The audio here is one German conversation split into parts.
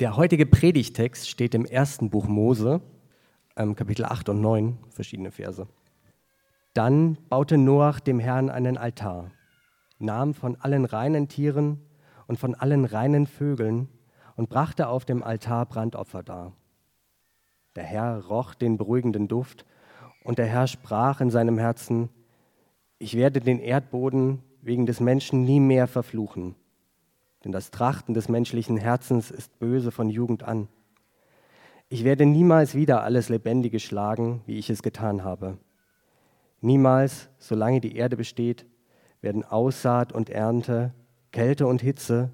Der heutige Predigtext steht im ersten Buch Mose, ähm, Kapitel 8 und 9, verschiedene Verse. Dann baute Noach dem Herrn einen Altar, nahm von allen reinen Tieren und von allen reinen Vögeln und brachte auf dem Altar Brandopfer dar. Der Herr roch den beruhigenden Duft, und der Herr sprach in seinem Herzen, ich werde den Erdboden wegen des Menschen nie mehr verfluchen denn das Trachten des menschlichen Herzens ist böse von Jugend an. Ich werde niemals wieder alles Lebendige schlagen, wie ich es getan habe. Niemals, solange die Erde besteht, werden Aussaat und Ernte, Kälte und Hitze,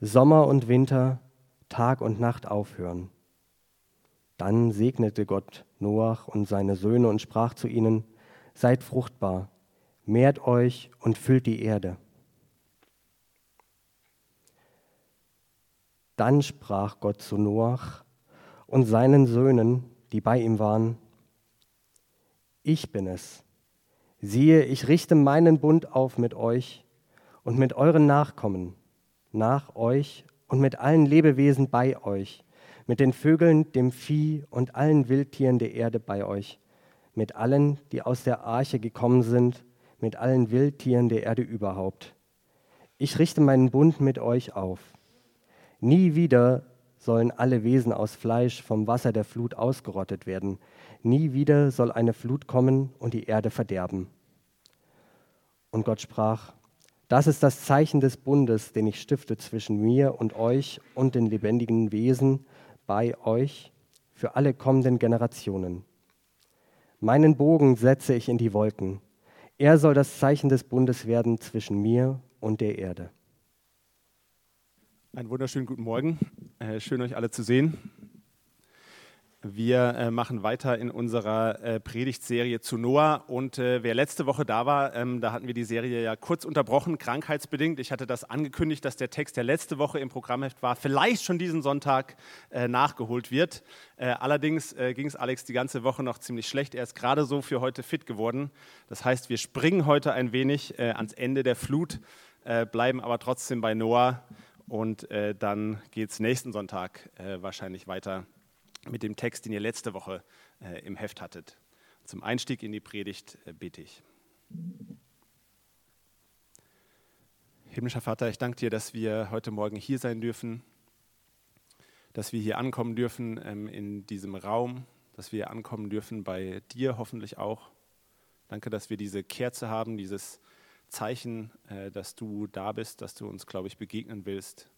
Sommer und Winter, Tag und Nacht aufhören. Dann segnete Gott Noach und seine Söhne und sprach zu ihnen, Seid fruchtbar, mehrt euch und füllt die Erde. Dann sprach Gott zu Noach und seinen Söhnen, die bei ihm waren, ich bin es. Siehe, ich richte meinen Bund auf mit euch und mit euren Nachkommen, nach euch und mit allen Lebewesen bei euch, mit den Vögeln, dem Vieh und allen Wildtieren der Erde bei euch, mit allen, die aus der Arche gekommen sind, mit allen Wildtieren der Erde überhaupt. Ich richte meinen Bund mit euch auf. Nie wieder sollen alle Wesen aus Fleisch vom Wasser der Flut ausgerottet werden. Nie wieder soll eine Flut kommen und die Erde verderben. Und Gott sprach, das ist das Zeichen des Bundes, den ich stifte zwischen mir und euch und den lebendigen Wesen bei euch für alle kommenden Generationen. Meinen Bogen setze ich in die Wolken. Er soll das Zeichen des Bundes werden zwischen mir und der Erde. Einen wunderschönen guten Morgen. Äh, schön, euch alle zu sehen. Wir äh, machen weiter in unserer äh, Predigtserie zu Noah. Und wer letzte Woche da war, ähm, da hatten wir die Serie ja kurz unterbrochen, krankheitsbedingt. Ich hatte das angekündigt, dass der Text, der letzte Woche im Programmheft war, vielleicht schon diesen Sonntag nachgeholt wird. allerdings ging es Alex die ganze Woche noch ziemlich schlecht. Er ist gerade so für heute fit geworden. Das heißt, wir springen heute ein wenig ans Ende der Flut, bleiben aber trotzdem bei Noah und äh, dann geht es nächsten Sonntag äh, wahrscheinlich weiter mit dem Text, den ihr letzte Woche äh, im Heft hattet. Zum Einstieg in die Predigt äh, bete ich. Himmlischer Vater, ich danke dir, dass wir heute Morgen hier sein dürfen, dass wir hier ankommen dürfen ähm, in diesem Raum, dass wir ankommen dürfen bei dir hoffentlich auch. Danke, dass wir diese Kerze haben, dieses Zeichen, äh, dass du da bist, dass du uns, glaube ich, begegnen willst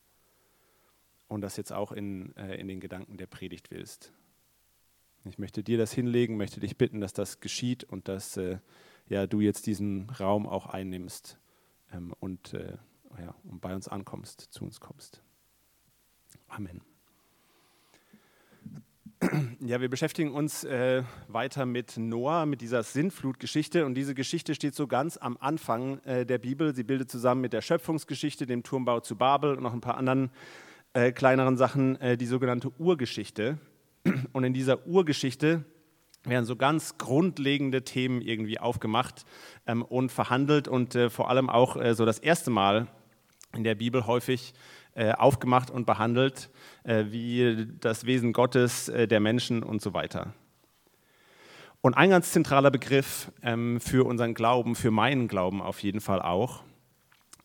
und das jetzt auch in, äh, in den Gedanken der Predigt willst. Ich möchte dir das hinlegen, möchte dich bitten, dass das geschieht und dass äh, ja, du jetzt diesen Raum auch einnimmst ähm, und, ja, und bei uns ankommst, zu uns kommst. Amen. Ja, wir beschäftigen uns äh, weiter mit Noah, mit dieser Sintflutgeschichte. Und diese Geschichte steht so ganz am Anfang äh, der Bibel. Sie bildet zusammen mit der Schöpfungsgeschichte, dem Turmbau zu Babel und noch ein paar anderen äh, kleineren Sachen äh, die sogenannte Urgeschichte. Und in dieser Urgeschichte werden so ganz grundlegende Themen irgendwie aufgemacht ähm, und verhandelt und äh, vor allem auch äh, so das erste Mal in der Bibel häufig aufgemacht und behandelt, äh, wie das Wesen Gottes, äh, der Menschen und so weiter. Und ein ganz zentraler Begriff ähm, für unseren Glauben, für meinen Glauben auf jeden Fall auch,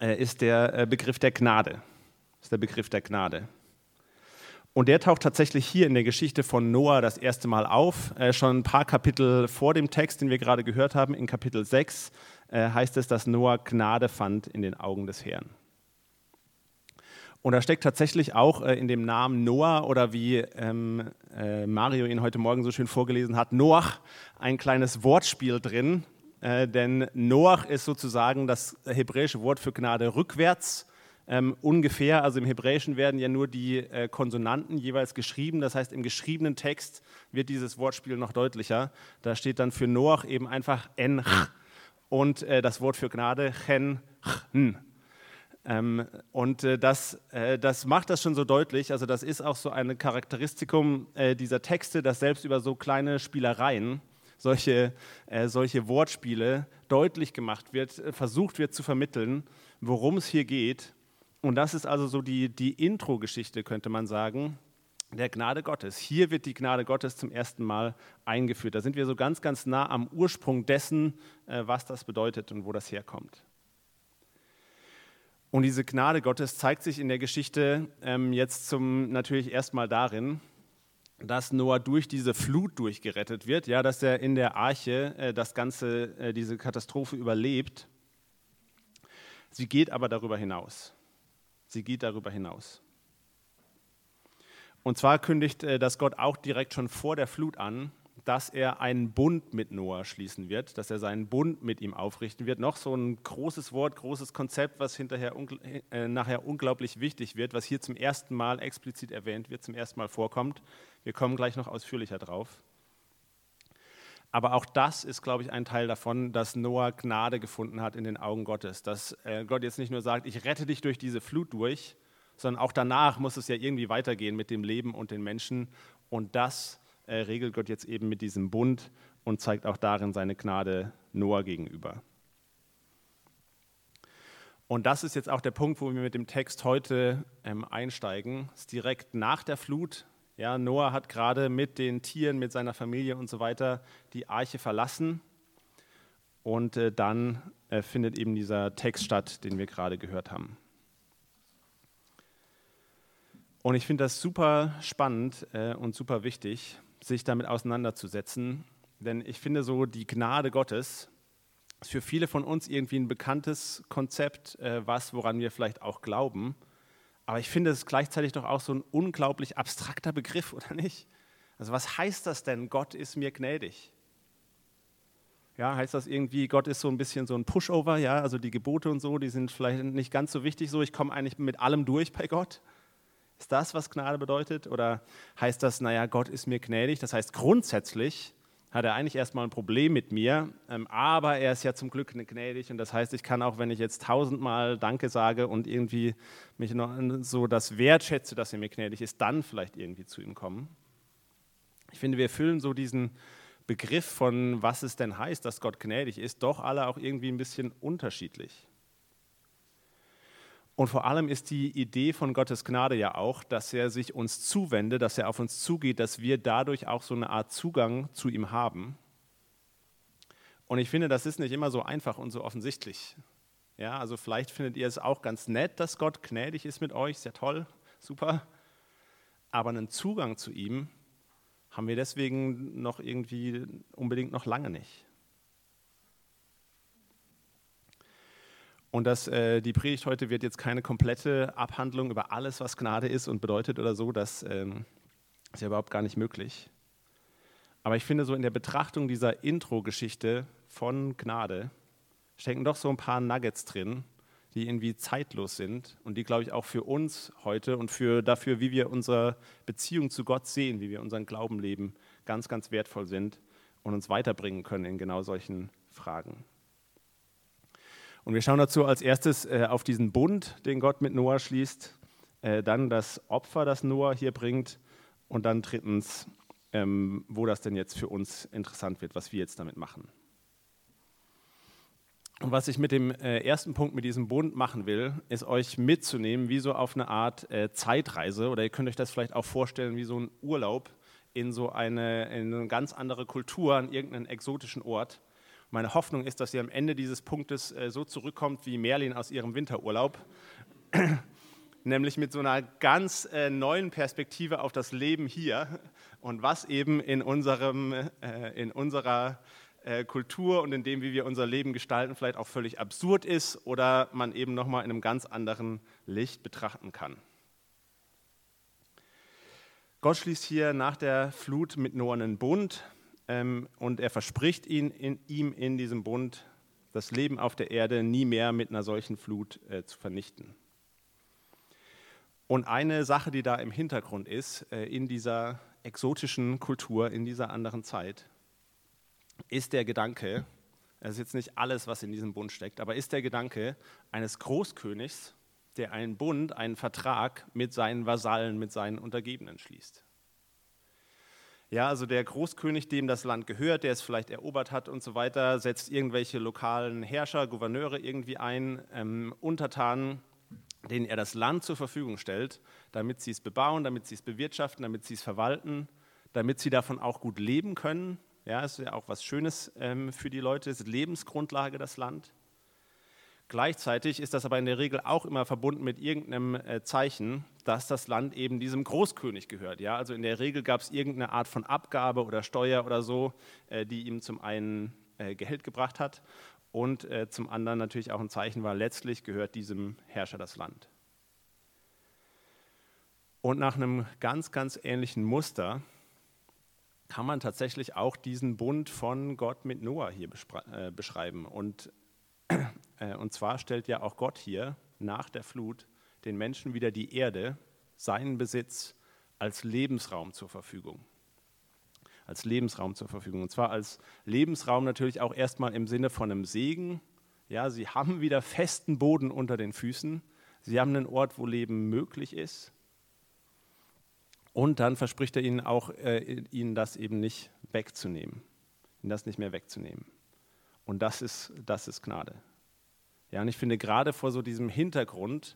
ist der Begriff der Gnade. ist der Begriff der Gnade. Und der taucht tatsächlich hier in der Geschichte von Noah das erste Mal auf. Äh, schon ein paar Kapitel vor dem Text, den wir gerade gehört haben, in Kapitel 6, äh, heißt es, dass Noah Gnade fand in den Augen des Herrn. Und da steckt tatsächlich auch äh, in dem Namen Noah oder wie ähm, äh, Mario ihn heute Morgen so schön vorgelesen hat, Noach, ein kleines Wortspiel drin. Äh, denn Noach ist sozusagen das hebräische Wort für Gnade rückwärts. Ähm, ungefähr, also im Hebräischen werden ja nur die äh, Konsonanten jeweils geschrieben. Das heißt, im geschriebenen Text wird dieses Wortspiel noch deutlicher. Da steht dann für Noach eben einfach en und äh, das Wort für Gnade chen chen. Ähm, und äh, das, äh, das macht das schon so deutlich. Also, das ist auch so ein Charakteristikum äh, dieser Texte, dass selbst über so kleine Spielereien, solche, äh, solche Wortspiele deutlich gemacht wird, äh, versucht wird zu vermitteln, worum es hier geht. Und das ist also so die, die Intro-Geschichte, könnte man sagen, der Gnade Gottes. Hier wird die Gnade Gottes zum ersten Mal eingeführt. Da sind wir so ganz, ganz nah am Ursprung dessen, äh, was das bedeutet und wo das herkommt. Und diese Gnade Gottes zeigt sich in der Geschichte ähm, jetzt zum, natürlich erstmal darin, dass Noah durch diese Flut durchgerettet wird, ja, dass er in der Arche äh, das Ganze, äh, diese Katastrophe überlebt. Sie geht aber darüber hinaus. Sie geht darüber hinaus. Und zwar kündigt äh, das Gott auch direkt schon vor der Flut an, dass er einen Bund mit Noah schließen wird, dass er seinen Bund mit ihm aufrichten wird. Noch so ein großes Wort, großes Konzept, was hinterher äh, nachher unglaublich wichtig wird, was hier zum ersten Mal explizit erwähnt wird, zum ersten Mal vorkommt. Wir kommen gleich noch ausführlicher drauf. Aber auch das ist, glaube ich, ein Teil davon, dass Noah Gnade gefunden hat in den Augen Gottes. Dass äh, Gott jetzt nicht nur sagt, ich rette dich durch diese Flut durch, sondern auch danach muss es ja irgendwie weitergehen mit dem Leben und den Menschen. Und das äh, regelt Gott jetzt eben mit diesem Bund und zeigt auch darin seine Gnade Noah gegenüber. Und das ist jetzt auch der Punkt, wo wir mit dem Text heute ähm, einsteigen. Es ist direkt nach der Flut. Ja, Noah hat gerade mit den Tieren, mit seiner Familie und so weiter die Arche verlassen. Und äh, dann äh, findet eben dieser Text statt, den wir gerade gehört haben. Und ich finde das super spannend äh, und super wichtig, sich damit auseinanderzusetzen. Denn ich finde so, die Gnade Gottes ist für viele von uns irgendwie ein bekanntes Konzept, äh, was, woran wir vielleicht auch glauben. Aber ich finde es gleichzeitig doch auch so ein unglaublich abstrakter Begriff, oder nicht? Also was heißt das denn, Gott ist mir gnädig? Ja, heißt das irgendwie, Gott ist so ein bisschen so ein Pushover, ja, also die Gebote und so, die sind vielleicht nicht ganz so wichtig so, ich komme eigentlich mit allem durch bei Gott. Ist das, was Gnade bedeutet? Oder heißt das, naja, Gott ist mir gnädig? Das heißt, grundsätzlich hat er eigentlich erstmal ein Problem mit mir, ähm, aber er ist ja zum Glück gnädig und das heißt, ich kann auch, wenn ich jetzt tausendmal Danke sage und irgendwie mich noch so das wertschätze, dass er mir gnädig ist, dann vielleicht irgendwie zu ihm kommen. Ich finde, wir füllen so diesen Begriff von, was es denn heißt, dass Gott gnädig ist, doch alle auch irgendwie ein bisschen unterschiedlich. Und vor allem ist die Idee von Gottes Gnade ja auch, dass er sich uns zuwendet, dass er auf uns zugeht, dass wir dadurch auch so eine Art Zugang zu ihm haben. Und ich finde, das ist nicht immer so einfach und so offensichtlich. Ja, also vielleicht findet ihr es auch ganz nett, dass Gott gnädig ist mit euch, sehr toll, super. Aber einen Zugang zu ihm haben wir deswegen noch irgendwie unbedingt noch lange nicht. Und das, äh, die Predigt heute wird jetzt keine komplette Abhandlung über alles, was Gnade ist und bedeutet oder so. Das ähm, ist ja überhaupt gar nicht möglich. Aber ich finde, so in der Betrachtung dieser Intro-Geschichte von Gnade stecken doch so ein paar Nuggets drin, die irgendwie zeitlos sind und die, glaube ich, auch für uns heute und für dafür, wie wir unsere Beziehung zu Gott sehen, wie wir unseren Glauben leben, ganz, ganz wertvoll sind und uns weiterbringen können in genau solchen Fragen. Und wir schauen dazu als erstes äh, auf diesen Bund, den Gott mit Noah schließt, äh, dann das Opfer, das Noah hier bringt und dann drittens, ähm, wo das denn jetzt für uns interessant wird, was wir jetzt damit machen. Und was ich mit dem äh, ersten Punkt, mit diesem Bund machen will, ist euch mitzunehmen, wie so auf eine Art Zeitreise oder ihr könnt euch das vielleicht auch vorstellen wie so ein Urlaub in so eine, in eine ganz andere Kultur, an irgendeinen exotischen Ort meine Hoffnung ist, dass ihr am Ende dieses Punktes äh, so zurückkommt wie Merlin aus ihrem Winterurlaub, nämlich mit so einer ganz äh, neuen Perspektive auf das Leben hier und was eben in, unserem, äh, in unserer Kultur und in dem, wie wir unser Leben gestalten, vielleicht auch völlig absurd ist oder man eben nochmal in einem ganz anderen Licht betrachten kann. Gott schließt hier nach der Flut mit Noah einen Bund, und er verspricht ihn, in, ihm in diesem Bund, das Leben auf der Erde nie mehr mit einer solchen Flut äh, zu vernichten. Und eine Sache, die da im Hintergrund ist, äh, in dieser exotischen Kultur, in dieser anderen Zeit, ist der Gedanke, das ist jetzt nicht alles, was in diesem Bund steckt, aber ist der Gedanke eines Großkönigs, der einen Bund, einen Vertrag mit seinen Vasallen, mit seinen Untergebenen schließt. Ja, also der Großkönig, dem das Land gehört, der es vielleicht erobert hat und so weiter, setzt irgendwelche lokalen Herrscher, Gouverneure irgendwie ein, ähm, Untertanen, denen er das Land zur Verfügung stellt, damit sie es bebauen, damit sie es bewirtschaften, damit sie es verwalten, damit sie davon auch gut leben können. Ja, ist ja auch was Schönes ähm, für die Leute, ist Lebensgrundlage das Land. Gleichzeitig ist das aber in der Regel auch immer verbunden mit irgendeinem äh, Zeichen, dass das Land eben diesem Großkönig gehört. Ja? Also in der Regel gab es irgendeine Art von Abgabe oder Steuer oder so, äh, die ihm zum einen äh, Geld gebracht hat und zum anderen natürlich auch ein Zeichen war, letztlich gehört diesem Herrscher das Land. Und nach einem ganz, ganz ähnlichen Muster kann man tatsächlich auch diesen Bund von Gott mit Noah hier beschreiben. Und äh, und zwar stellt ja auch Gott hier nach der Flut den Menschen wieder die Erde, seinen Besitz, als Lebensraum zur Verfügung. Als Lebensraum zur Verfügung. Und zwar als Lebensraum natürlich auch erstmal im Sinne von einem Segen. Ja, sie haben wieder festen Boden unter den Füßen. Sie haben einen Ort, wo Leben möglich ist. Und dann verspricht er ihnen auch, äh, ihnen das eben nicht wegzunehmen. Ihnen das nicht mehr wegzunehmen. Und das ist, das ist Gnade. Ja, und ich finde gerade vor so diesem Hintergrund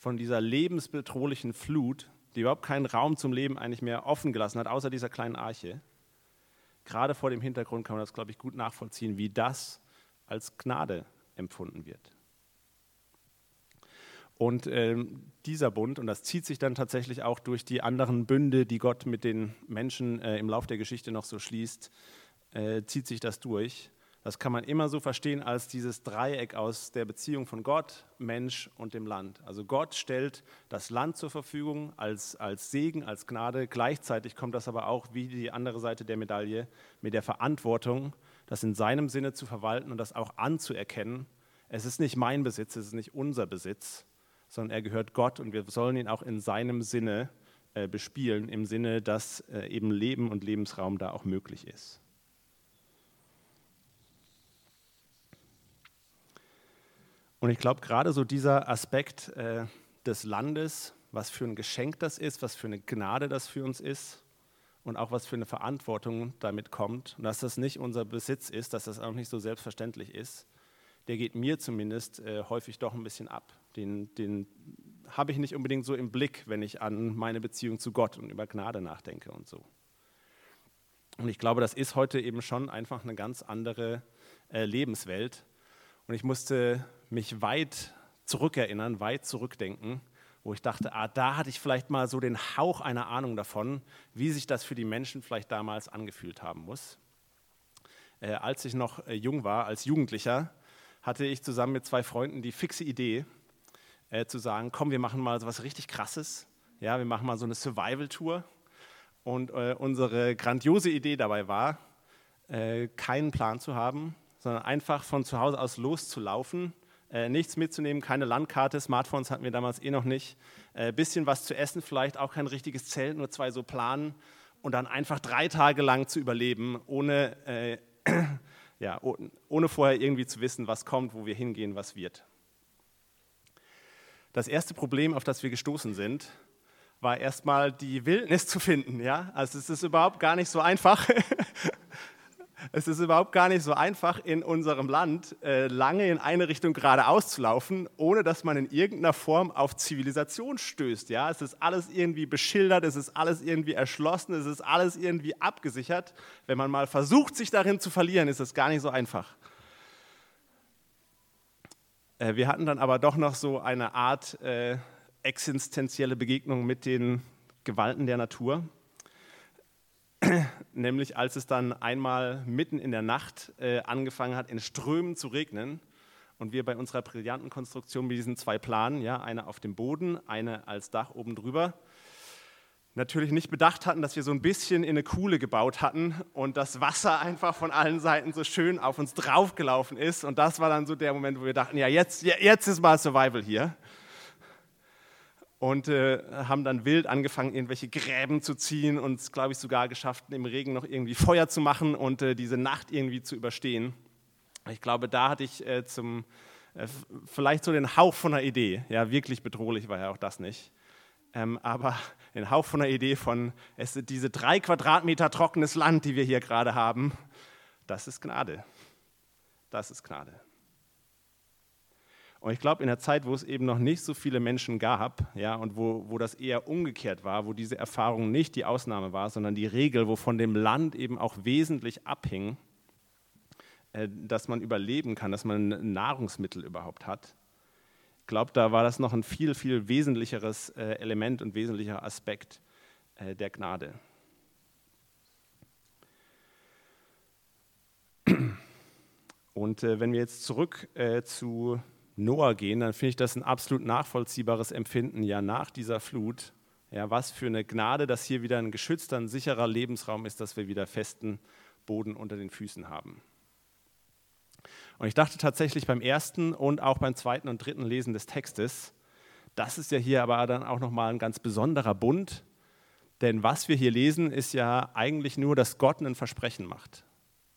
von dieser lebensbedrohlichen Flut, die überhaupt keinen Raum zum Leben eigentlich mehr offen gelassen hat, außer dieser kleinen Arche, gerade vor dem Hintergrund kann man das, glaube ich, gut nachvollziehen, wie das als Gnade empfunden wird. Und ähm, dieser Bund, und das zieht sich dann tatsächlich auch durch die anderen Bünde, die Gott mit den Menschen äh, im Lauf der Geschichte noch so schließt, äh, zieht sich das durch. Das kann man immer so verstehen als dieses Dreieck aus der Beziehung von Gott, Mensch und dem Land. Also Gott stellt das Land zur Verfügung als, als Segen, als Gnade. Gleichzeitig kommt das aber auch wie die andere Seite der Medaille mit der Verantwortung, das in seinem Sinne zu verwalten und das auch anzuerkennen. Es ist nicht mein Besitz, es ist nicht unser Besitz, sondern er gehört Gott und wir sollen ihn auch in seinem Sinne äh, bespielen, im Sinne, dass äh, eben Leben und Lebensraum da auch möglich ist. Und ich glaube, gerade so dieser Aspekt äh, des Landes, was für ein Geschenk das ist, was für eine Gnade das für uns ist und auch was für eine Verantwortung damit kommt, und dass das nicht unser Besitz ist, dass das auch nicht so selbstverständlich ist, der geht mir zumindest äh, häufig doch ein bisschen ab. Den, den habe ich nicht unbedingt so im Blick, wenn ich an meine Beziehung zu Gott und über Gnade nachdenke und so. Und ich glaube, das ist heute eben schon einfach eine ganz andere äh, Lebenswelt. Und ich musste mich weit zurückerinnern, weit zurückdenken, wo ich dachte, ah, da hatte ich vielleicht mal so den Hauch einer Ahnung davon, wie sich das für die Menschen vielleicht damals angefühlt haben muss. Äh, als ich noch äh, jung war, als Jugendlicher, hatte ich zusammen mit zwei Freunden die fixe Idee, äh, zu sagen, komm, wir machen mal so was richtig Krasses. Ja, wir machen mal so eine Survival-Tour. Und äh, unsere grandiose Idee dabei war, äh, keinen Plan zu haben, sondern einfach von zu Hause aus loszulaufen äh, nichts mitzunehmen, keine Landkarte, Smartphones hatten wir damals eh noch nicht, äh, bisschen was zu essen, vielleicht auch kein richtiges Zelt, nur zwei so Planen und dann einfach drei Tage lang zu überleben, ohne, äh, ja, ohne vorher irgendwie zu wissen, was kommt, wo wir hingehen, was wird. Das erste Problem, auf das wir gestoßen sind, war erstmal die Wildnis zu finden. Ja? Also es ist überhaupt gar nicht so einfach. Es ist überhaupt gar nicht so einfach, in unserem Land äh, lange in eine Richtung geradeaus zu laufen, ohne dass man in irgendeiner Form auf Zivilisation stößt. Ja? Es ist alles irgendwie beschildert, es ist alles irgendwie erschlossen, es ist alles irgendwie abgesichert. Wenn man mal versucht, sich darin zu verlieren, ist es gar nicht so einfach. Äh, wir hatten dann aber doch noch so eine Art äh, existenzielle Begegnung mit den Gewalten der Natur nämlich als es dann einmal mitten in der Nacht äh, angefangen hat, in Strömen zu regnen und wir bei unserer brillanten Konstruktion mit diesen zwei Planen, ja, eine auf dem Boden, eine als Dach oben drüber, natürlich nicht bedacht hatten, dass wir so ein bisschen in eine Kuhle gebaut hatten und das Wasser einfach von allen Seiten so schön auf uns draufgelaufen ist. Und das war dann so der Moment, wo wir dachten, ja, jetzt, jetzt ist mal Survival hier und äh, haben dann wild angefangen, irgendwelche Gräben zu ziehen und es, glaube ich, sogar geschafft, im Regen noch irgendwie Feuer zu machen und äh, diese Nacht irgendwie zu überstehen. Ich glaube, da hatte ich äh, zum, äh, vielleicht so den Hauch von einer Idee. Ja, wirklich bedrohlich war ja auch das nicht. Ähm, aber den Hauch von einer Idee von, es sind diese drei Quadratmeter trockenes Land, die wir hier gerade haben, das ist Gnade. Das ist Gnade. Und ich glaube, in der Zeit, wo es eben noch nicht so viele Menschen gab, ja, und wo, wo das eher umgekehrt war, wo diese Erfahrung nicht die Ausnahme war, sondern die Regel, wo von dem Land eben auch wesentlich abhing, äh, dass man überleben kann, dass man Nahrungsmittel überhaupt hat. Ich glaube, da war das noch ein viel, viel wesentlicheres äh, Element und wesentlicher Aspekt äh, der Gnade. Und wenn wir jetzt zurück zu Noah gehen, dann finde ich das ein absolut nachvollziehbares Empfinden, ja, nach dieser Flut. Ja, was für eine Gnade, dass hier wieder ein geschützter, ein sicherer Lebensraum ist, dass wir wieder festen Boden unter den Füßen haben. Und ich dachte tatsächlich beim ersten und auch beim zweiten und dritten Lesen des Textes, das ist ja hier aber dann auch nochmal ein ganz besonderer Bund, denn was wir hier lesen, ist ja eigentlich nur, dass Gott ein Versprechen macht.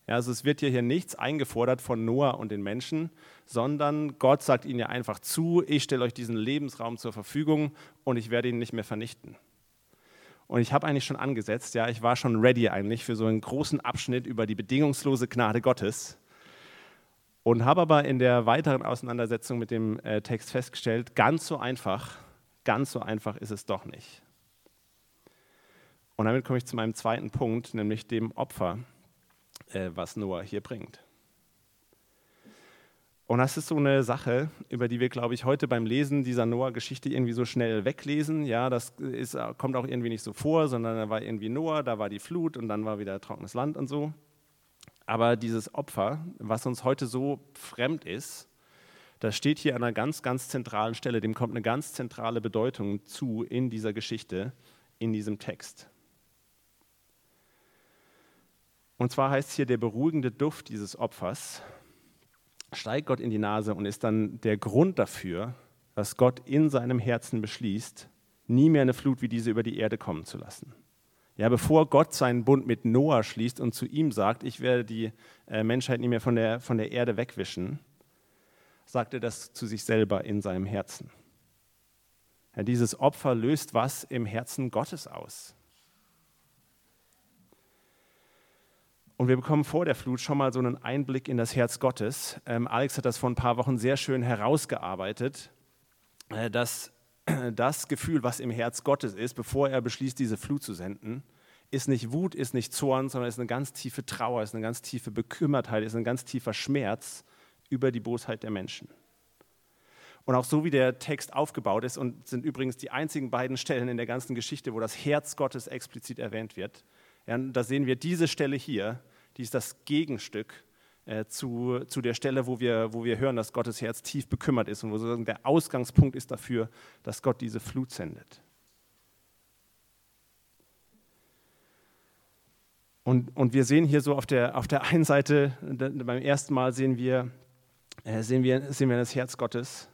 Ja, also es wird hier, hier nichts eingefordert von Noah und den Menschen, sondern Gott sagt ihnen ja einfach zu, ich stelle euch diesen Lebensraum zur Verfügung und ich werde ihn nicht mehr vernichten. Und ich habe eigentlich schon angesetzt, ja, ich war schon ready eigentlich für so einen großen Abschnitt über die bedingungslose Gnade Gottes und habe aber in der weiteren Auseinandersetzung mit dem äh, Text festgestellt, ganz so einfach, ganz so einfach ist es doch nicht. Und damit komme ich zu meinem zweiten Punkt, nämlich dem Opfer äh, was Noah hier bringt. Und das ist so eine Sache, über die wir, glaube ich, heute beim Lesen dieser Noah-Geschichte irgendwie so schnell weglesen. Ja, das ist, kommt auch irgendwie nicht so vor, sondern da war irgendwie Noah, da war die Flut und dann war wieder trockenes Land und so. Aber dieses Opfer, was uns heute so fremd ist, das steht hier an einer ganz, ganz zentralen Stelle. Dem kommt eine ganz zentrale Bedeutung zu in dieser Geschichte, in diesem Text. Und zwar heißt es hier, der beruhigende Duft dieses Opfers steigt Gott in die Nase und ist dann der Grund dafür, dass Gott in seinem Herzen beschließt, nie mehr eine Flut wie diese über die Erde kommen zu lassen. Ja, bevor Gott seinen Bund mit Noah schließt und zu ihm sagt, ich werde die äh, Menschheit nie mehr von der, von der Erde wegwischen, sagt er das zu sich selber in seinem Herzen. Ja, dieses Opfer löst was im Herzen Gottes aus. Und wir bekommen vor der Flut schon mal so einen Einblick in das Herz Gottes. Ähm, Alex hat das vor ein paar Wochen sehr schön herausgearbeitet, äh, dass das Gefühl, was im Herz Gottes ist, bevor er beschließt, diese Flut zu senden, ist nicht Wut, ist nicht Zorn, sondern ist eine ganz tiefe Trauer, ist eine ganz tiefe Bekümmertheit, ist ein ganz tiefer Schmerz über die Bosheit der Menschen. Und auch so wie der Text aufgebaut ist, und sind übrigens die einzigen beiden Stellen in der ganzen Geschichte, wo das Herz Gottes explizit erwähnt wird, ja, da sehen wir diese Stelle hier, die ist das Gegenstück äh, zu, zu der Stelle, wo wir, wo wir hören, dass Gottes Herz tief bekümmert ist und wo sozusagen der Ausgangspunkt ist dafür, dass Gott diese Flut sendet. Und, und wir sehen hier so auf der, auf der einen Seite, beim ersten Mal sehen wir, äh, sehen, wir, sehen wir das Herz Gottes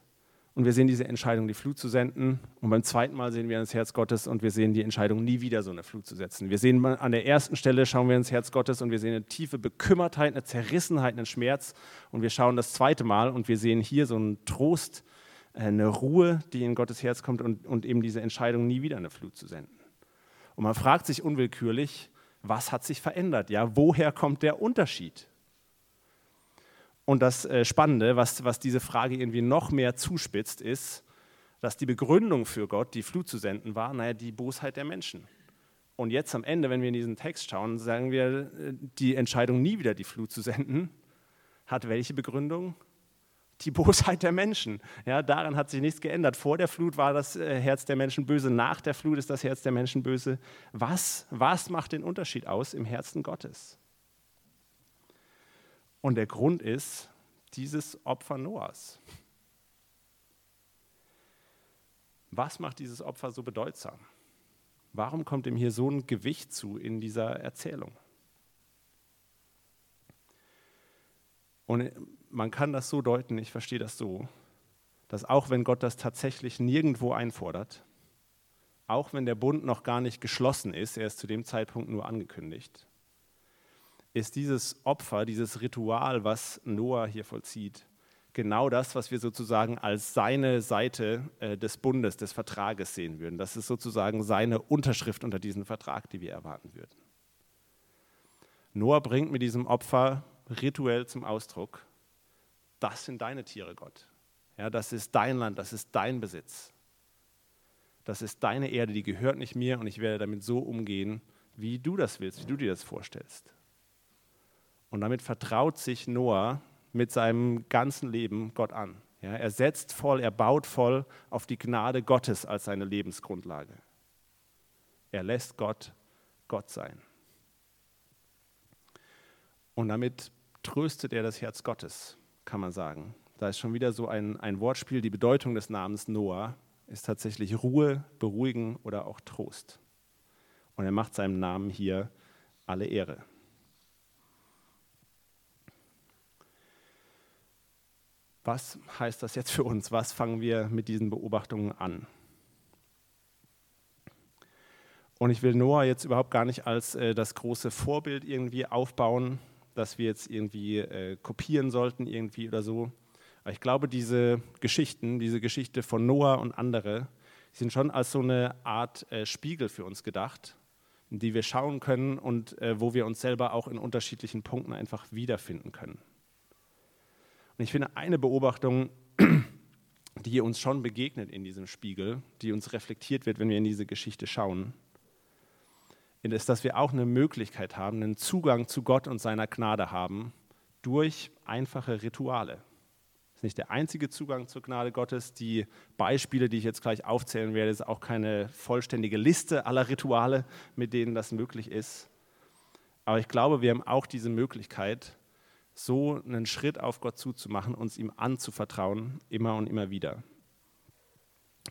und wir sehen diese Entscheidung, die Flut zu senden. Und beim zweiten Mal sehen wir das Herz Gottes und wir sehen die Entscheidung, nie wieder so eine Flut zu setzen. Wir sehen an der ersten Stelle, schauen wir ins Herz Gottes und wir sehen eine tiefe Bekümmertheit, eine Zerrissenheit, einen Schmerz. Und wir schauen das zweite Mal und wir sehen hier so einen Trost, äh, eine Ruhe, die in Gottes Herz kommt und, und eben diese Entscheidung, nie wieder eine Flut zu senden. Und man fragt sich unwillkürlich, was hat sich verändert? Ja, woher kommt der Unterschied? Und das äh, Spannende, was, was diese Frage irgendwie noch mehr zuspitzt, ist, dass die Begründung für Gott, die Flut zu senden, war, naja, die Bosheit der Menschen. Und jetzt am Ende, wenn wir in diesen Text schauen, sagen wir, äh, die Entscheidung, nie wieder die Flut zu senden, hat welche Begründung? Die Bosheit der Menschen. Ja, daran hat sich nichts geändert. Vor der Flut war das äh, Herz der Menschen böse, nach der Flut ist das Herz der Menschen böse. Was, was macht den Unterschied aus im Herzen Gottes? Und der Grund ist dieses Opfer Noahs. Was macht dieses Opfer so bedeutsam? Warum kommt ihm hier so ein Gewicht zu in dieser Erzählung? Und man kann das so deuten, ich verstehe das so, dass auch wenn Gott das tatsächlich nirgendwo einfordert, auch wenn der Bund noch gar nicht geschlossen ist, er ist zu dem Zeitpunkt nur angekündigt, ist dieses Opfer, dieses Ritual, was Noah hier vollzieht, genau das, was wir sozusagen als seine Seite äh, des Bundes, des Vertrages sehen würden. Das ist sozusagen seine Unterschrift unter diesen Vertrag, die wir erwarten würden. Noah bringt mit diesem Opfer rituell zum Ausdruck, das sind deine Tiere, Gott. Ja, das ist dein Land, das ist dein Besitz. Das ist deine Erde, die gehört nicht mir und ich werde damit so umgehen, wie du das willst, wie du dir das vorstellst. Und damit vertraut sich Noah mit seinem ganzen Leben Gott an. Ja, er setzt voll, er baut voll auf die Gnade Gottes als seine Lebensgrundlage. Er lässt Gott Gott sein. Und damit tröstet er das Herz Gottes, kann man sagen. Da ist schon wieder so ein, ein Wortspiel. Die Bedeutung des Namens Noah ist tatsächlich Ruhe, Beruhigen oder auch Trost. Und er macht seinem Namen hier alle Ehre. Was heißt das jetzt für uns? Was fangen wir mit diesen Beobachtungen an? Und ich will Noah jetzt überhaupt gar nicht als äh, das große Vorbild irgendwie aufbauen, das wir jetzt irgendwie äh, kopieren sollten irgendwie oder so. Aber ich glaube, diese Geschichten, diese Geschichte von Noah und andere, sind schon als so eine Art äh, Spiegel für uns gedacht, in die wir schauen können und äh, wo wir uns selber auch in unterschiedlichen Punkten einfach wiederfinden können. Und ich finde eine Beobachtung, die uns schon begegnet in diesem Spiegel, die uns reflektiert wird, wenn wir in diese Geschichte schauen, ist, dass wir auch eine Möglichkeit haben, einen Zugang zu Gott und seiner Gnade haben durch einfache Rituale. Das ist nicht der einzige Zugang zur Gnade Gottes. Die Beispiele, die ich jetzt gleich aufzählen werde, ist auch keine vollständige Liste aller Rituale, mit denen das möglich ist. Aber ich glaube, wir haben auch diese Möglichkeit, so einen Schritt auf Gott zuzumachen, uns ihm anzuvertrauen, immer und immer wieder.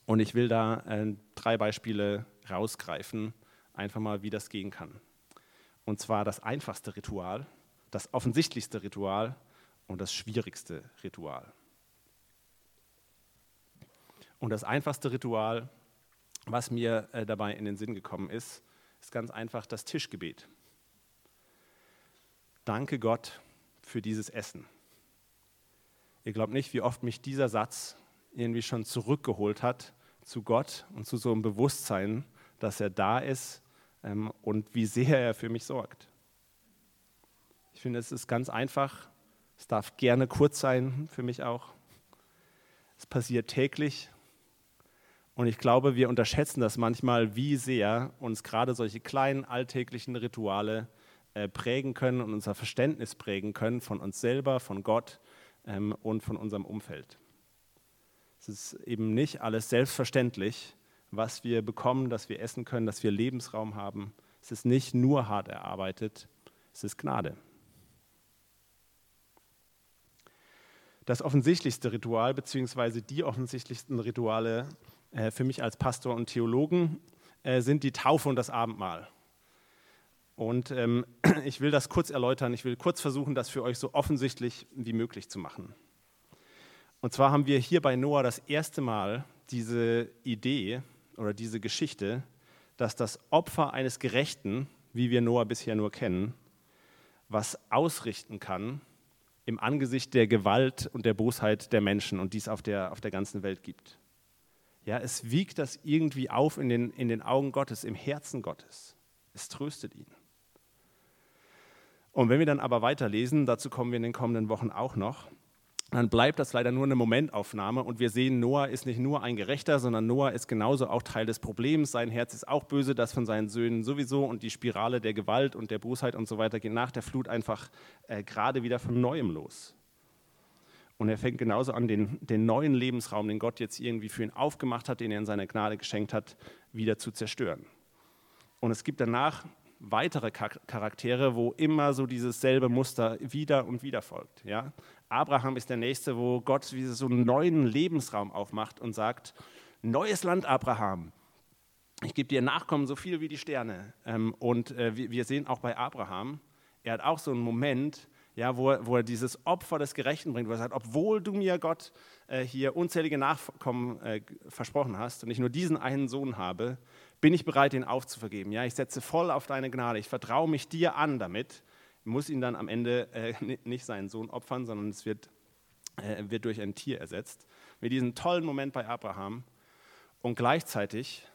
Und ich will da äh, drei Beispiele rausgreifen, einfach mal, wie das gehen kann. Und zwar das einfachste Ritual, das offensichtlichste Ritual und das schwierigste Ritual. Und das einfachste Ritual, was mir äh, dabei in den Sinn gekommen ist, ist ganz einfach das Tischgebet. Danke Gott für dieses Essen. Ihr glaubt nicht, wie oft mich dieser Satz irgendwie schon zurückgeholt hat zu Gott und zu so einem Bewusstsein, dass er da ist ähm, und wie sehr er für mich sorgt. Ich finde, es ist ganz einfach. Es darf gerne kurz sein, für mich auch. Es passiert täglich. Und ich glaube, wir unterschätzen das manchmal, wie sehr uns gerade solche kleinen alltäglichen Rituale prägen können und unser Verständnis prägen können von uns selber, von Gott ähm, und von unserem Umfeld. Es ist eben nicht alles selbstverständlich, was wir bekommen, dass wir essen können, dass wir Lebensraum haben. Es ist nicht nur hart erarbeitet, es ist Gnade. Das offensichtlichste Ritual, beziehungsweise die offensichtlichsten Rituale äh, für mich als Pastor und Theologen, äh, sind die Taufe und das Abendmahl. Und ähm, ich will das kurz erläutern. Ich will kurz versuchen, das für euch so offensichtlich wie möglich zu machen. Und zwar haben wir hier bei Noah das erste Mal diese Idee oder diese Geschichte, dass das Opfer eines Gerechten, wie wir Noah bisher nur kennen, was ausrichten kann im Angesicht der Gewalt und der Bosheit der Menschen und dies auf der, auf der ganzen Welt gibt. Ja, es wiegt das irgendwie auf in den, in den Augen Gottes, im Herzen Gottes. Es tröstet ihn. Und wenn wir dann aber weiterlesen, dazu kommen wir in den kommenden Wochen auch noch, dann bleibt das leider nur eine Momentaufnahme und wir sehen, Noah ist nicht nur ein Gerechter, sondern Noah ist genauso auch Teil des Problems. Sein Herz ist auch böse, das von seinen Söhnen sowieso und die Spirale der Gewalt und der Bosheit und so weiter geht nach der Flut einfach äh, gerade wieder von neuem los. Und er fängt genauso an, den, den neuen Lebensraum, den Gott jetzt irgendwie für ihn aufgemacht hat, den er in seiner Gnade geschenkt hat, wieder zu zerstören. Und es gibt danach weitere Charaktere, wo immer so dieses selbe Muster wieder und wieder folgt. Ja? Abraham ist der Nächste, wo Gott so einen neuen Lebensraum aufmacht und sagt, neues Land Abraham, ich gebe dir Nachkommen so viel wie die Sterne. Ähm, und äh, wir sehen auch bei Abraham, er hat auch so einen Moment, ja, wo, er, wo er dieses Opfer des Gerechten bringt, wo er sagt, obwohl du mir Gott äh, hier unzählige Nachkommen äh, versprochen hast und ich nur diesen einen Sohn habe, bin ich bereit, ihn aufzuvergeben. Ja, ich setze voll auf deine Gnade. Ich vertraue mich dir an damit. Muss ihn dann am Ende äh, nicht seinen Sohn opfern, sondern es wird, äh, wird durch ein Tier ersetzt. Mit diesem tollen Moment bei Abraham. Und gleichzeitig,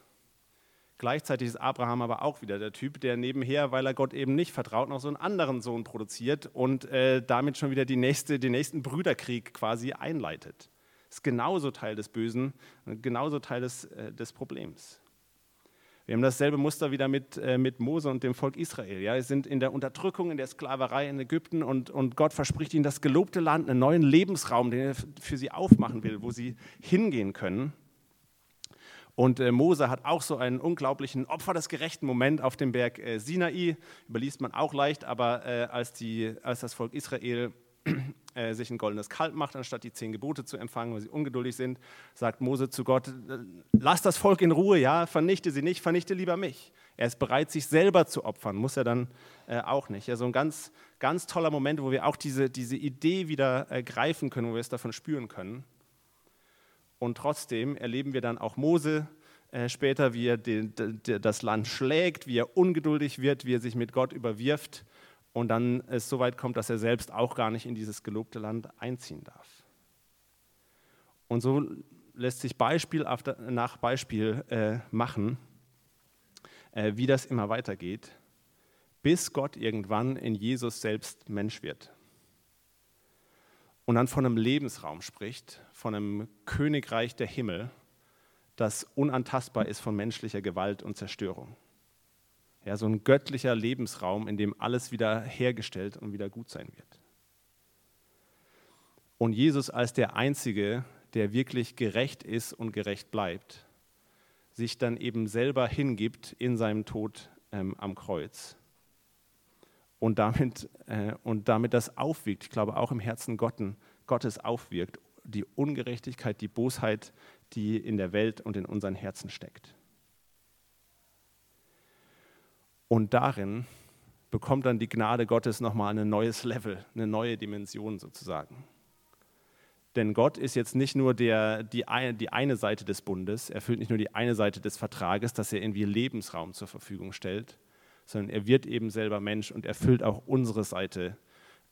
gleichzeitig ist Abraham aber auch wieder der Typ, der nebenher, weil er Gott eben nicht vertraut, noch so einen anderen Sohn produziert und äh, damit schon wieder die nächste, den nächsten Brüderkrieg quasi einleitet. ist genauso Teil des Bösen, genauso Teil des, äh, des Problems. Wir haben dasselbe Muster wieder mit, äh, mit Mose und dem Volk Israel. Ja, sie sind in der Unterdrückung, in der Sklaverei in Ägypten und, und Gott verspricht ihnen das gelobte Land, einen neuen Lebensraum, den er für sie aufmachen will, wo sie hingehen können. Und äh, Mose hat auch so einen unglaublichen Opfer des gerechten Moment auf dem Berg äh, Sinai. Überliest man auch leicht, aber äh, als, die, als das Volk Israel äh, sich ein goldenes Kalb macht, anstatt die zehn Gebote zu empfangen, weil sie ungeduldig sind, sagt Mose zu Gott, äh, lass das Volk in Ruhe, ja, vernichte sie nicht, vernichte lieber mich. Er ist bereit, sich selber zu opfern, muss er dann äh, auch nicht. Ja, so ein ganz, ganz toller Moment, wo wir auch diese, diese Idee wieder äh, greifen können, wo wir es davon spüren können. Und trotzdem erleben wir dann auch Mose äh, später, wie er den, das Land schlägt, wie er ungeduldig wird, wie er sich mit Gott überwirft und dann es so weit kommt, dass er selbst auch gar nicht in dieses gelobte Land einziehen darf. Und so lässt sich Beispiel nach Beispiel äh, machen, äh, wie das immer weitergeht, bis Gott irgendwann in Jesus selbst Mensch wird und dann von einem Lebensraum spricht, von einem Königreich der Himmel, das unantastbar ist von menschlicher Gewalt und Zerstörung. Ja, so ein göttlicher Lebensraum, in dem alles wieder hergestellt und wieder gut sein wird. Und Jesus als der Einzige, der wirklich gerecht ist und gerecht bleibt, sich dann eben selber hingibt in seinem Tod ähm, am Kreuz und damit, äh, und damit das aufwiegt, ich glaube auch im Herzen Gotten, Gottes aufwirkt, die Ungerechtigkeit, die Bosheit, die in der Welt und in unseren Herzen steckt. Und darin bekommt dann die Gnade Gottes nochmal ein neues Level, eine neue Dimension sozusagen. Denn Gott ist jetzt nicht nur der, die, eine, die eine Seite des Bundes, er erfüllt nicht nur die eine Seite des Vertrages, dass er irgendwie Lebensraum zur Verfügung stellt, sondern er wird eben selber Mensch und erfüllt auch unsere Seite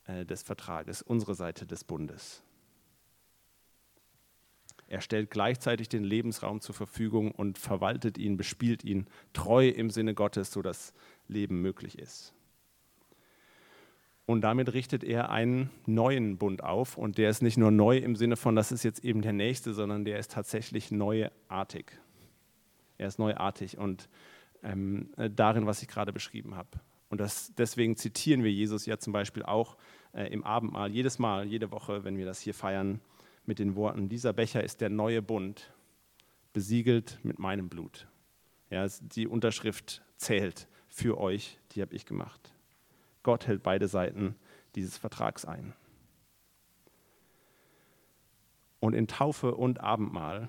äh, des Vertrages, unsere Seite des Bundes. Er stellt gleichzeitig den Lebensraum zur Verfügung und verwaltet ihn, bespielt ihn treu im Sinne Gottes, sodass Leben möglich ist. Und damit richtet er einen neuen Bund auf. Und der ist nicht nur neu im Sinne von, das ist jetzt eben der nächste, sondern der ist tatsächlich neuartig. Er ist neuartig. Und ähm, äh, darin, was ich gerade beschrieben habe. Und das, deswegen zitieren wir Jesus ja zum Beispiel auch äh, im Abendmahl, jedes Mal, jede Woche, wenn wir das hier feiern, mit den Worten, dieser Becher ist der neue Bund, besiegelt mit meinem Blut. Ja, die Unterschrift zählt für euch, die habe ich gemacht. Gott hält beide Seiten dieses Vertrags ein. Und in Taufe und Abendmahl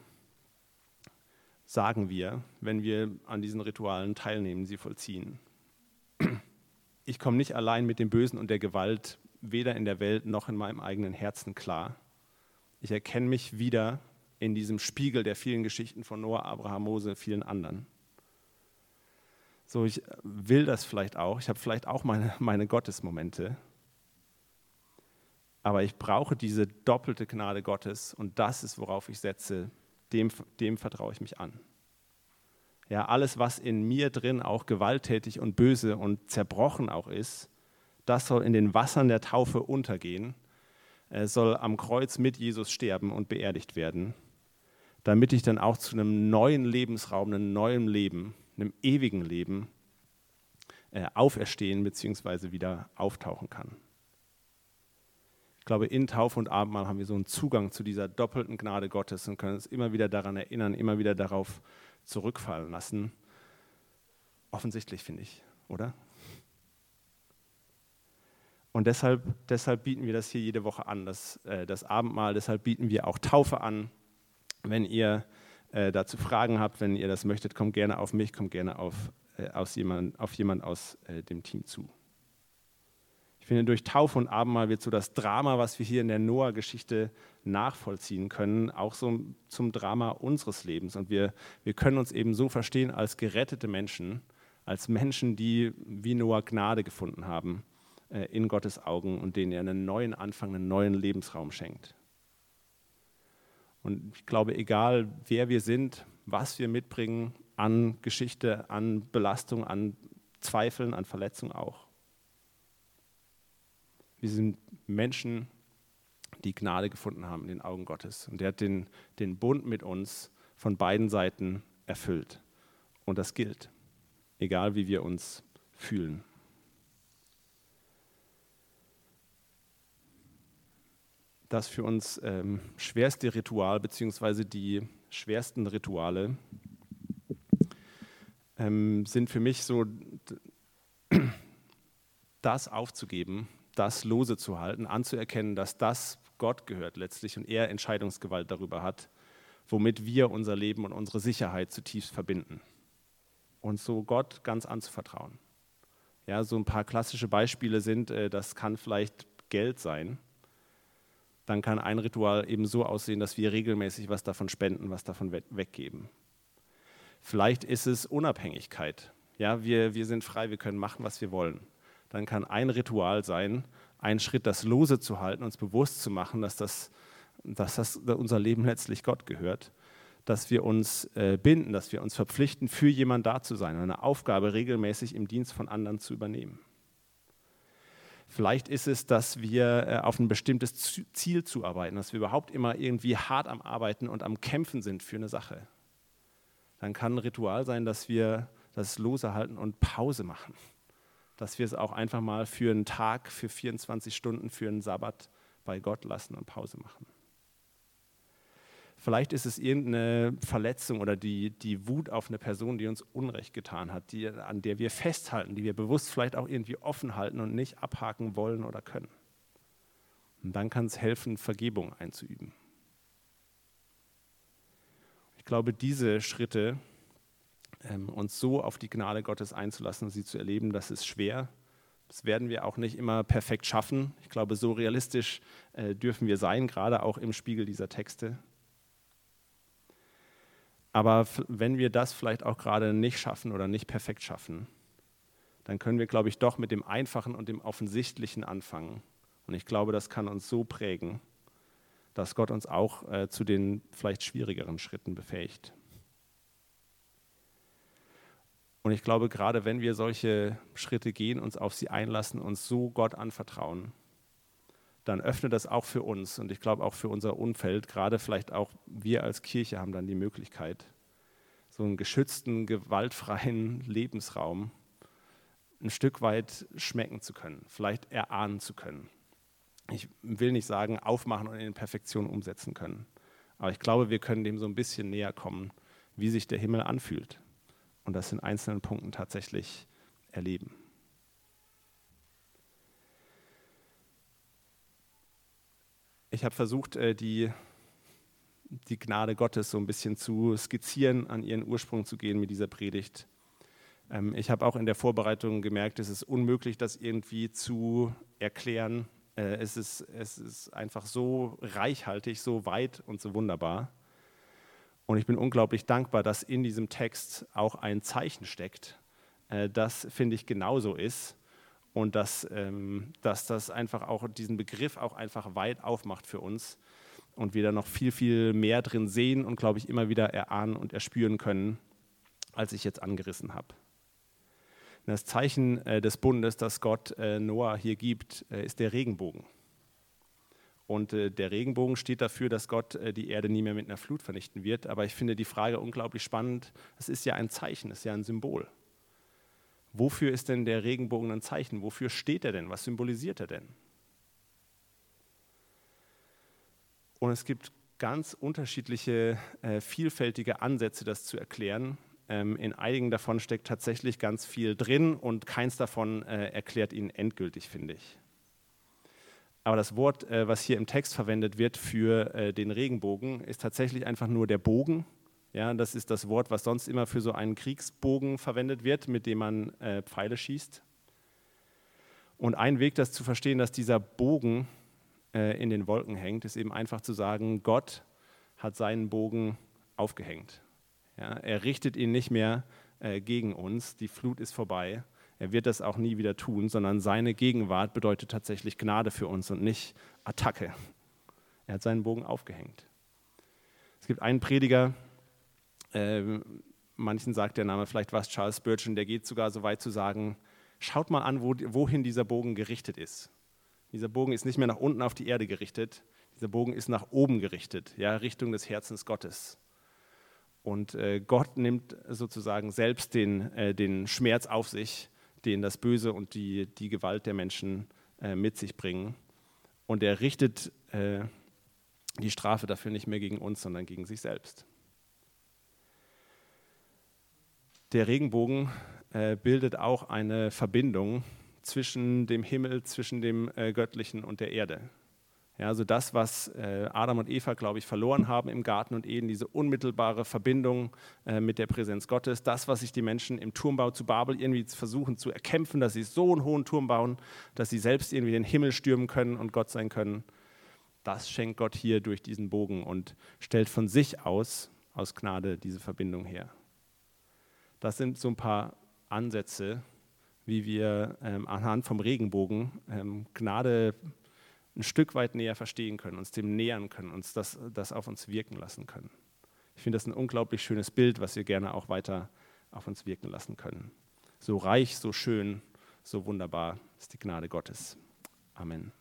sagen wir, wenn wir an diesen Ritualen teilnehmen, sie vollziehen. Ich komme nicht allein mit dem Bösen und der Gewalt weder in der Welt noch in meinem eigenen Herzen klar. Ich erkenne mich wieder in diesem Spiegel der vielen Geschichten von Noah, Abraham, Mose, vielen anderen. So, ich will das vielleicht auch. Ich habe vielleicht auch meine, meine Gottesmomente. Aber ich brauche diese doppelte Gnade Gottes und das ist, worauf ich setze, dem, dem vertraue ich mich an. Ja, alles, was in mir drin auch gewalttätig und böse und zerbrochen auch ist, das soll in den Wassern der Taufe untergehen, soll am Kreuz mit Jesus sterben und beerdigt werden, damit ich dann auch zu einem neuen Lebensraum, einem neuen Leben, einem ewigen Leben äh, auferstehen bzw. wieder auftauchen kann. Ich glaube, in Taufe und Abendmahl haben wir so einen Zugang zu dieser doppelten Gnade Gottes und können uns immer wieder daran erinnern, immer wieder darauf zurückfallen lassen. Offensichtlich, finde ich, oder? Und deshalb, deshalb bieten wir das hier jede Woche an, das, äh, das Abendmahl. Deshalb bieten wir auch Taufe an. Wenn ihr äh, dazu Fragen habt, wenn ihr das möchtet, kommt gerne auf mich, kommt gerne auf, äh, aus jemand, auf jemand aus äh, dem Team zu. Ich finde, durch Taufe und Abendmahl wird so das Drama, was wir hier in der Noah-Geschichte nachvollziehen können, auch so zum Drama unseres Lebens. Und wir, wir können uns eben so verstehen als gerettete Menschen, als Menschen, die wie Noah Gnade gefunden haben in Gottes Augen und denen er einen neuen Anfang, einen neuen Lebensraum schenkt. Und ich glaube, egal wer wir sind, was wir mitbringen an Geschichte, an Belastung, an Zweifeln, an Verletzung auch, wir sind Menschen, die Gnade gefunden haben in den Augen Gottes. Und er hat den, den Bund mit uns von beiden Seiten erfüllt. Und das gilt, egal wie wir uns fühlen. Das für uns ähm, schwerste Ritual, beziehungsweise die schwersten Rituale, ähm, sind für mich so das aufzugeben, das lose zu halten, anzuerkennen, dass das Gott gehört letztlich und er Entscheidungsgewalt darüber hat, womit wir unser Leben und unsere Sicherheit zutiefst verbinden. Und so Gott ganz anzuvertrauen. Ja, so ein paar klassische Beispiele sind, äh, das kann vielleicht Geld sein. Dann kann ein Ritual eben so aussehen, dass wir regelmäßig was davon spenden, was davon weggeben. Vielleicht ist es Unabhängigkeit. Ja, wir, wir sind frei, wir können machen, was wir wollen. Dann kann ein Ritual sein, einen Schritt das Lose zu halten, uns bewusst zu machen, dass das, dass das unser Leben letztlich Gott gehört, dass wir uns äh, binden, dass wir uns verpflichten, für jemanden da zu sein, eine Aufgabe regelmäßig im Dienst von anderen zu übernehmen. Vielleicht ist es, dass wir äh, auf ein bestimmtes Ziel zuarbeiten, dass wir überhaupt immer irgendwie hart am Arbeiten und am Kämpfen sind für eine Sache. Dann kann ein Ritual sein, dass wir das Lose halten und Pause machen dass wir es auch einfach mal für einen Tag, für 24 Stunden, für einen Sabbat bei Gott lassen und Pause machen. Vielleicht ist es irgendeine Verletzung oder die, die Wut auf eine Person, die uns Unrecht getan hat, die, an der wir festhalten, die wir bewusst vielleicht auch irgendwie offen halten und nicht abhaken wollen oder können. Und dann kann es helfen, Vergebung einzuüben. Ich glaube, diese Schritte ähm, uns so auf die Gnade Gottes einzulassen und sie zu erleben, das ist schwer. Das werden wir auch nicht immer perfekt schaffen. Ich glaube, so realistisch äh, dürfen wir sein, gerade auch im Spiegel dieser Texte. Aber wenn wir das vielleicht auch gerade nicht schaffen oder nicht perfekt schaffen, dann können wir, glaube ich, doch mit dem Einfachen und dem Offensichtlichen anfangen. Und ich glaube, das kann uns so prägen, dass Gott uns auch äh, zu den vielleicht schwierigeren Schritten befähigt. Und ich glaube, gerade wenn wir solche Schritte gehen, uns auf sie einlassen, uns so Gott anvertrauen, dann öffnet das auch für uns und ich glaube auch für unser Umfeld, gerade vielleicht auch wir als Kirche haben dann die Möglichkeit, so einen geschützten, gewaltfreien Lebensraum ein Stück weit schmecken zu können, vielleicht erahnen zu können. Ich will nicht sagen, aufmachen und in Perfektion umsetzen können, aber ich glaube, wir können dem so ein bisschen näher kommen, wie sich der Himmel anfühlt und das in einzelnen Punkten tatsächlich erleben. Ich habe versucht, äh, die, die Gnade Gottes so ein bisschen zu skizzieren, an ihren Ursprung zu gehen mit dieser Predigt. Ähm, ich habe auch in der Vorbereitung gemerkt, es ist unmöglich, das irgendwie zu erklären. Äh, es ist, es ist einfach so reichhaltig, so weit und so wunderbar. Und ich bin unglaublich dankbar, dass in diesem Text auch ein Zeichen steckt, äh, das, finde ich, genauso ist. Und dass, ähm, dass das einfach auch diesen Begriff auch einfach weit aufmacht für uns und wir da noch viel, viel mehr drin sehen und, glaube ich, immer wieder erahnen und erspüren können, als ich jetzt angerissen habe. Das Zeichen äh, des Bundes, das Gott äh, Noah hier gibt, ist der Regenbogen. Und äh, der Regenbogen steht dafür, dass Gott äh, die Erde nie mehr mit einer Flut vernichten wird. Aber ich finde die Frage unglaublich spannend. Es ist ja ein Zeichen, es ist ja ein Symbol. Wofür ist denn der Regenbogen ein Zeichen? Wofür steht er denn? Was symbolisiert er denn? Und es gibt ganz unterschiedliche, äh, vielfältige Ansätze, das zu erklären. Ähm, in einigen davon steckt tatsächlich ganz viel drin und keins davon äh, erklärt ihn endgültig, finde ich. Aber das Wort, äh, was hier im Text verwendet wird für äh, den Regenbogen, ist tatsächlich einfach nur der Bogen. Ja, das ist das Wort, was sonst immer für so einen Kriegsbogen verwendet wird, mit dem man äh, Pfeile schießt. Und ein Weg, das zu verstehen, dass dieser Bogen in den Wolken hängt, ist eben einfach zu sagen, Gott hat seinen Bogen aufgehängt. Ja, er richtet ihn nicht mehr gegen uns, die Flut ist vorbei, er wird das auch nie wieder tun, sondern seine Gegenwart bedeutet tatsächlich Gnade für uns und nicht Attacke. Er hat seinen Bogen aufgehängt. Es gibt einen Prediger, äh, manchen sagt der Name vielleicht was, Charles Spurgeon, der geht sogar so weit zu sagen, schaut mal an, wo, wohin dieser Bogen gerichtet ist. Dieser Bogen ist nicht mehr nach unten auf die Erde gerichtet, Dieser Bogen ist nach oben gerichtet, ja, Richtung des Herzens Gottes. Und äh, Gott nimmt sozusagen selbst den, äh, den Schmerz auf sich, den das Böse und die, die Gewalt der Menschen äh, mit sich bringen. Und er richtet äh, die Strafe dafür nicht mehr gegen uns, sondern gegen sich selbst. Der Regenbogen äh, bildet auch eine Verbindung zwischen dem Himmel, zwischen dem äh, Göttlichen und der Erde. Ja, also das, was äh, Adam und Eva, glaube ich, verloren haben im Garten und Eden, diese unmittelbare Verbindung äh, mit der Präsenz Gottes, das, was sich die Menschen im Turmbau zu Babel irgendwie versuchen zu erkämpfen, dass sie so einen hohen Turm bauen, dass sie selbst irgendwie den Himmel stürmen können und Gott sein können, das schenkt Gott hier durch diesen Bogen und stellt von sich aus, aus Gnade, diese Verbindung her. Das sind so ein paar Ansätze, wie wir ähm, anhand vom Regenbogen ähm, Gnade ein Stück weit näher verstehen können, uns dem nähern können, uns das, das auf uns wirken lassen können. Ich finde das ein unglaublich schönes Bild, was wir gerne auch weiter auf uns wirken lassen können. So reich, so schön, so wunderbar ist die Gnade Gottes. Amen.